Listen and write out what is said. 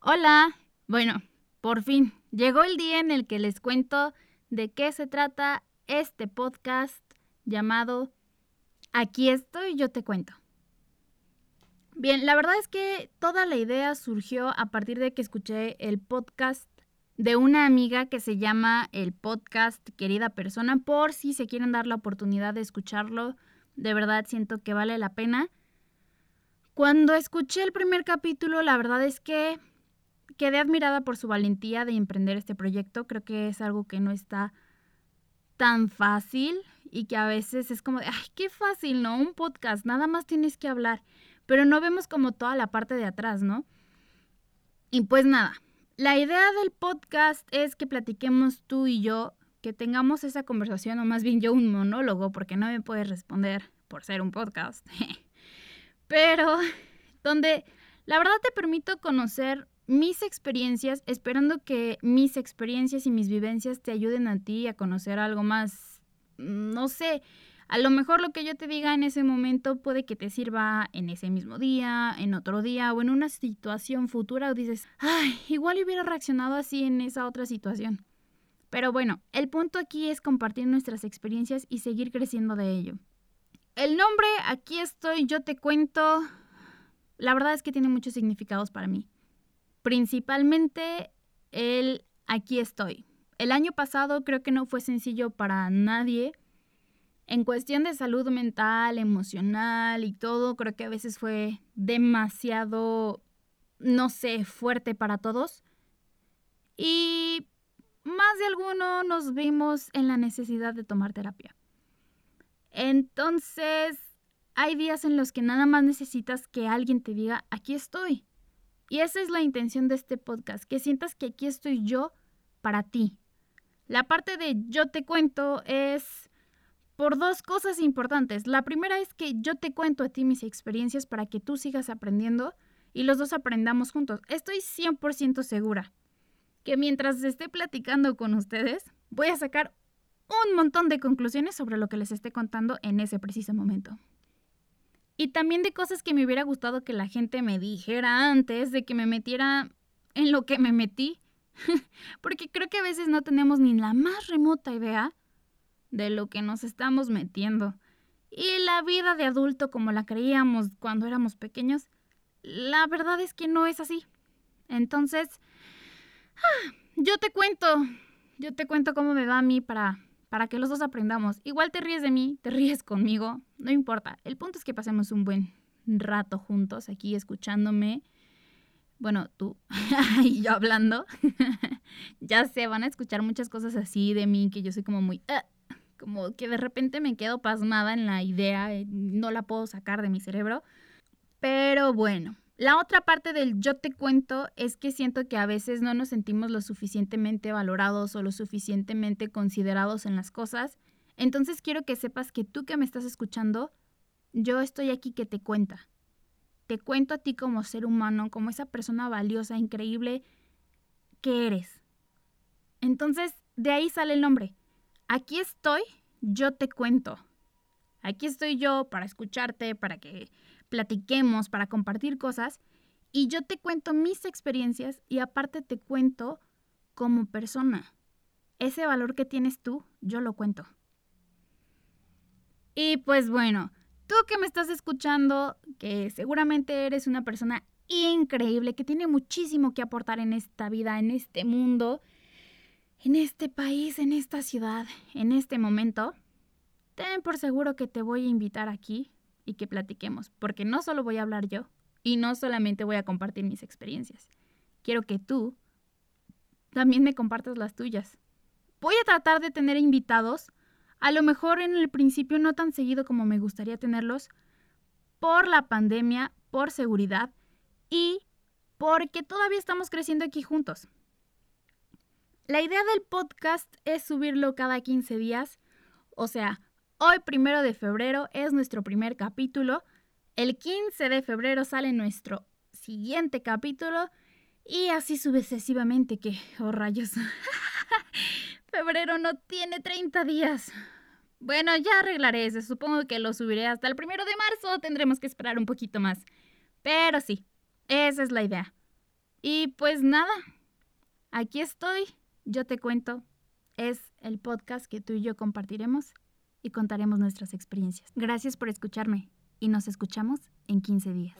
Hola, bueno, por fin, llegó el día en el que les cuento de qué se trata este podcast llamado Aquí estoy, yo te cuento. Bien, la verdad es que toda la idea surgió a partir de que escuché el podcast de una amiga que se llama el podcast Querida Persona, por si se quieren dar la oportunidad de escucharlo, de verdad siento que vale la pena. Cuando escuché el primer capítulo, la verdad es que quedé admirada por su valentía de emprender este proyecto. Creo que es algo que no está tan fácil y que a veces es como, ay, qué fácil, ¿no? Un podcast, nada más tienes que hablar, pero no vemos como toda la parte de atrás, ¿no? Y pues nada, la idea del podcast es que platiquemos tú y yo, que tengamos esa conversación, o más bien yo un monólogo, porque no me puedes responder por ser un podcast. Pero donde la verdad te permito conocer mis experiencias, esperando que mis experiencias y mis vivencias te ayuden a ti a conocer algo más, no sé, a lo mejor lo que yo te diga en ese momento puede que te sirva en ese mismo día, en otro día o en una situación futura o dices, ay, igual hubiera reaccionado así en esa otra situación. Pero bueno, el punto aquí es compartir nuestras experiencias y seguir creciendo de ello. El nombre, aquí estoy, yo te cuento, la verdad es que tiene muchos significados para mí. Principalmente el aquí estoy. El año pasado creo que no fue sencillo para nadie en cuestión de salud mental, emocional y todo, creo que a veces fue demasiado, no sé, fuerte para todos. Y más de alguno nos vimos en la necesidad de tomar terapia. Entonces, hay días en los que nada más necesitas que alguien te diga, aquí estoy. Y esa es la intención de este podcast, que sientas que aquí estoy yo para ti. La parte de yo te cuento es por dos cosas importantes. La primera es que yo te cuento a ti mis experiencias para que tú sigas aprendiendo y los dos aprendamos juntos. Estoy 100% segura que mientras esté platicando con ustedes, voy a sacar un montón de conclusiones sobre lo que les esté contando en ese preciso momento. Y también de cosas que me hubiera gustado que la gente me dijera antes de que me metiera en lo que me metí. Porque creo que a veces no tenemos ni la más remota idea de lo que nos estamos metiendo. Y la vida de adulto como la creíamos cuando éramos pequeños, la verdad es que no es así. Entonces, ah, yo te cuento, yo te cuento cómo me va a mí para, para que los dos aprendamos. Igual te ríes de mí, te ríes conmigo, no importa. El punto es que pasemos un buen rato juntos aquí escuchándome. Bueno, tú y yo hablando. ya sé, van a escuchar muchas cosas así de mí que yo soy como muy... Ah, como que de repente me quedo pasmada en la idea, eh, no la puedo sacar de mi cerebro. Pero bueno, la otra parte del yo te cuento es que siento que a veces no nos sentimos lo suficientemente valorados o lo suficientemente considerados en las cosas. Entonces quiero que sepas que tú que me estás escuchando, yo estoy aquí que te cuenta. Te cuento a ti como ser humano, como esa persona valiosa, increíble que eres. Entonces, de ahí sale el nombre aquí estoy, yo te cuento. Aquí estoy yo para escucharte, para que platiquemos, para compartir cosas. Y yo te cuento mis experiencias y aparte te cuento como persona. Ese valor que tienes tú, yo lo cuento. Y pues bueno, tú que me estás escuchando, que seguramente eres una persona increíble, que tiene muchísimo que aportar en esta vida, en este mundo, en este país, en esta ciudad, en este momento, ten por seguro que te voy a invitar aquí y que platiquemos, porque no solo voy a hablar yo y no solamente voy a compartir mis experiencias. Quiero que tú también me compartas las tuyas. Voy a tratar de tener invitados, a lo mejor en el principio no tan seguido como me gustaría tenerlos, por la pandemia, por seguridad y porque todavía estamos creciendo aquí juntos. La idea del podcast es subirlo cada 15 días. O sea, hoy primero de febrero es nuestro primer capítulo. El 15 de febrero sale nuestro siguiente capítulo. Y así sucesivamente que, oh rayos, febrero no tiene 30 días. Bueno, ya arreglaré eso. Supongo que lo subiré hasta el primero de marzo. Tendremos que esperar un poquito más. Pero sí, esa es la idea. Y pues nada, aquí estoy. Yo te cuento. Es el podcast que tú y yo compartiremos y contaremos nuestras experiencias. Gracias por escucharme y nos escuchamos en 15 días.